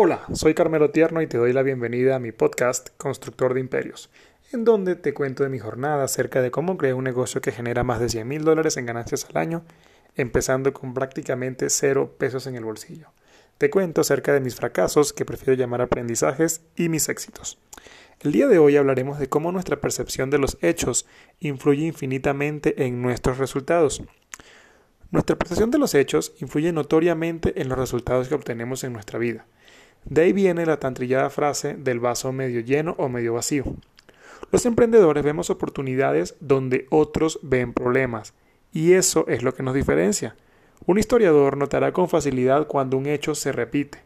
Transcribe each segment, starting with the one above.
Hola, soy Carmelo Tierno y te doy la bienvenida a mi podcast Constructor de Imperios, en donde te cuento de mi jornada acerca de cómo creé un negocio que genera más de 100 mil dólares en ganancias al año, empezando con prácticamente cero pesos en el bolsillo. Te cuento acerca de mis fracasos, que prefiero llamar aprendizajes, y mis éxitos. El día de hoy hablaremos de cómo nuestra percepción de los hechos influye infinitamente en nuestros resultados. Nuestra percepción de los hechos influye notoriamente en los resultados que obtenemos en nuestra vida. De ahí viene la tan trillada frase del vaso medio lleno o medio vacío. Los emprendedores vemos oportunidades donde otros ven problemas, y eso es lo que nos diferencia. Un historiador notará con facilidad cuando un hecho se repite.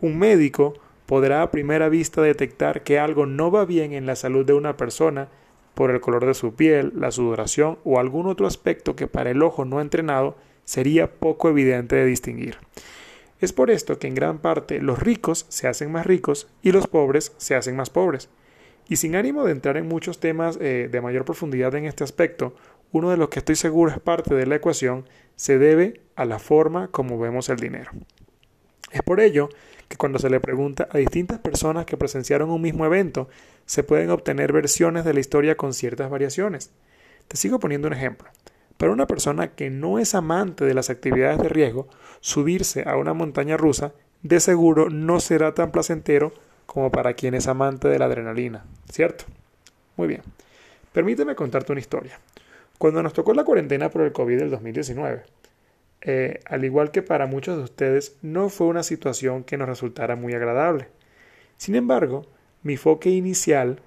Un médico podrá a primera vista detectar que algo no va bien en la salud de una persona por el color de su piel, la sudoración o algún otro aspecto que para el ojo no entrenado sería poco evidente de distinguir. Es por esto que en gran parte los ricos se hacen más ricos y los pobres se hacen más pobres. Y sin ánimo de entrar en muchos temas eh, de mayor profundidad en este aspecto, uno de los que estoy seguro es parte de la ecuación se debe a la forma como vemos el dinero. Es por ello que cuando se le pregunta a distintas personas que presenciaron un mismo evento, se pueden obtener versiones de la historia con ciertas variaciones. Te sigo poniendo un ejemplo. Para una persona que no es amante de las actividades de riesgo, subirse a una montaña rusa de seguro no será tan placentero como para quien es amante de la adrenalina, ¿cierto? Muy bien. Permíteme contarte una historia. Cuando nos tocó la cuarentena por el COVID del 2019, eh, al igual que para muchos de ustedes, no fue una situación que nos resultara muy agradable. Sin embargo, mi enfoque inicial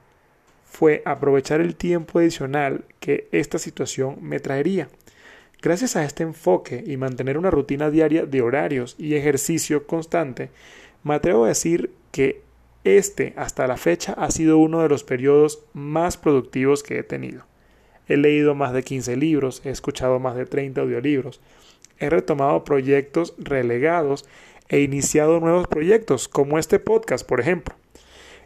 fue aprovechar el tiempo adicional que esta situación me traería. Gracias a este enfoque y mantener una rutina diaria de horarios y ejercicio constante, me atrevo a decir que este hasta la fecha ha sido uno de los periodos más productivos que he tenido. He leído más de 15 libros, he escuchado más de 30 audiolibros, he retomado proyectos relegados e iniciado nuevos proyectos, como este podcast, por ejemplo.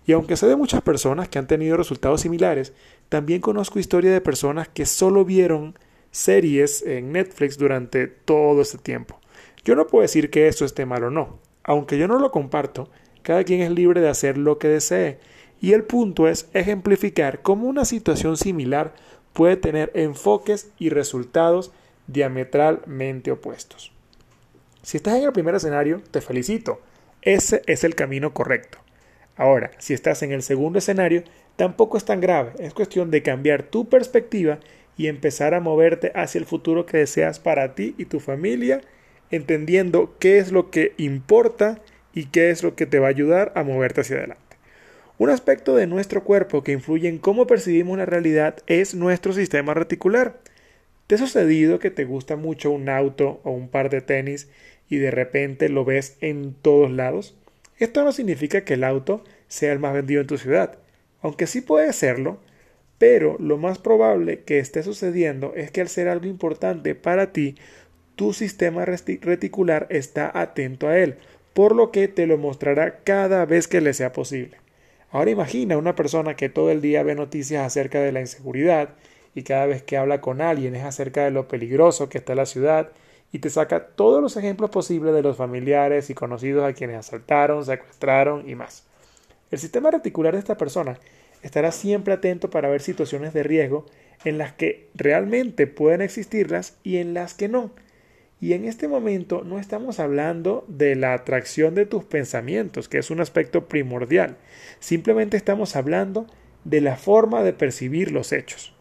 Y aunque sé de muchas personas que han tenido resultados similares, también conozco historias de personas que solo vieron series en Netflix durante todo este tiempo. Yo no puedo decir que esto esté mal o no. Aunque yo no lo comparto, cada quien es libre de hacer lo que desee. Y el punto es ejemplificar cómo una situación similar puede tener enfoques y resultados diametralmente opuestos. Si estás en el primer escenario, te felicito. Ese es el camino correcto. Ahora, si estás en el segundo escenario, tampoco es tan grave, es cuestión de cambiar tu perspectiva y empezar a moverte hacia el futuro que deseas para ti y tu familia, entendiendo qué es lo que importa y qué es lo que te va a ayudar a moverte hacia adelante. Un aspecto de nuestro cuerpo que influye en cómo percibimos la realidad es nuestro sistema reticular. ¿Te ha sucedido que te gusta mucho un auto o un par de tenis y de repente lo ves en todos lados? Esto no significa que el auto sea el más vendido en tu ciudad, aunque sí puede serlo, pero lo más probable que esté sucediendo es que al ser algo importante para ti, tu sistema reticular está atento a él, por lo que te lo mostrará cada vez que le sea posible. Ahora imagina una persona que todo el día ve noticias acerca de la inseguridad y cada vez que habla con alguien es acerca de lo peligroso que está la ciudad y te saca todos los ejemplos posibles de los familiares y conocidos a quienes asaltaron, secuestraron y más. El sistema reticular de esta persona estará siempre atento para ver situaciones de riesgo en las que realmente pueden existirlas y en las que no. Y en este momento no estamos hablando de la atracción de tus pensamientos, que es un aspecto primordial. Simplemente estamos hablando de la forma de percibir los hechos.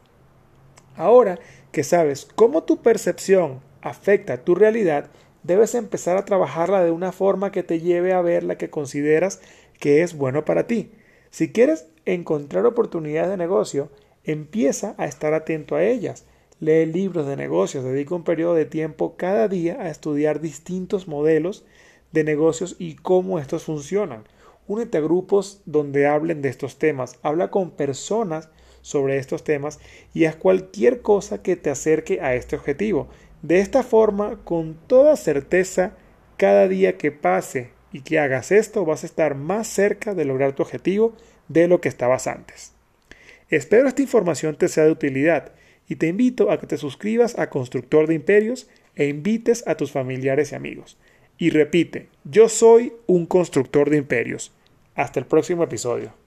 Ahora que sabes cómo tu percepción afecta tu realidad, debes empezar a trabajarla de una forma que te lleve a ver la que consideras que es bueno para ti. Si quieres encontrar oportunidades de negocio, empieza a estar atento a ellas. Lee libros de negocios, dedica un periodo de tiempo cada día a estudiar distintos modelos de negocios y cómo estos funcionan. Únete a grupos donde hablen de estos temas, habla con personas sobre estos temas y haz cualquier cosa que te acerque a este objetivo. De esta forma, con toda certeza, cada día que pase y que hagas esto, vas a estar más cerca de lograr tu objetivo de lo que estabas antes. Espero esta información te sea de utilidad y te invito a que te suscribas a Constructor de Imperios e invites a tus familiares y amigos. y repite, yo soy un constructor de imperios. Hasta el próximo episodio.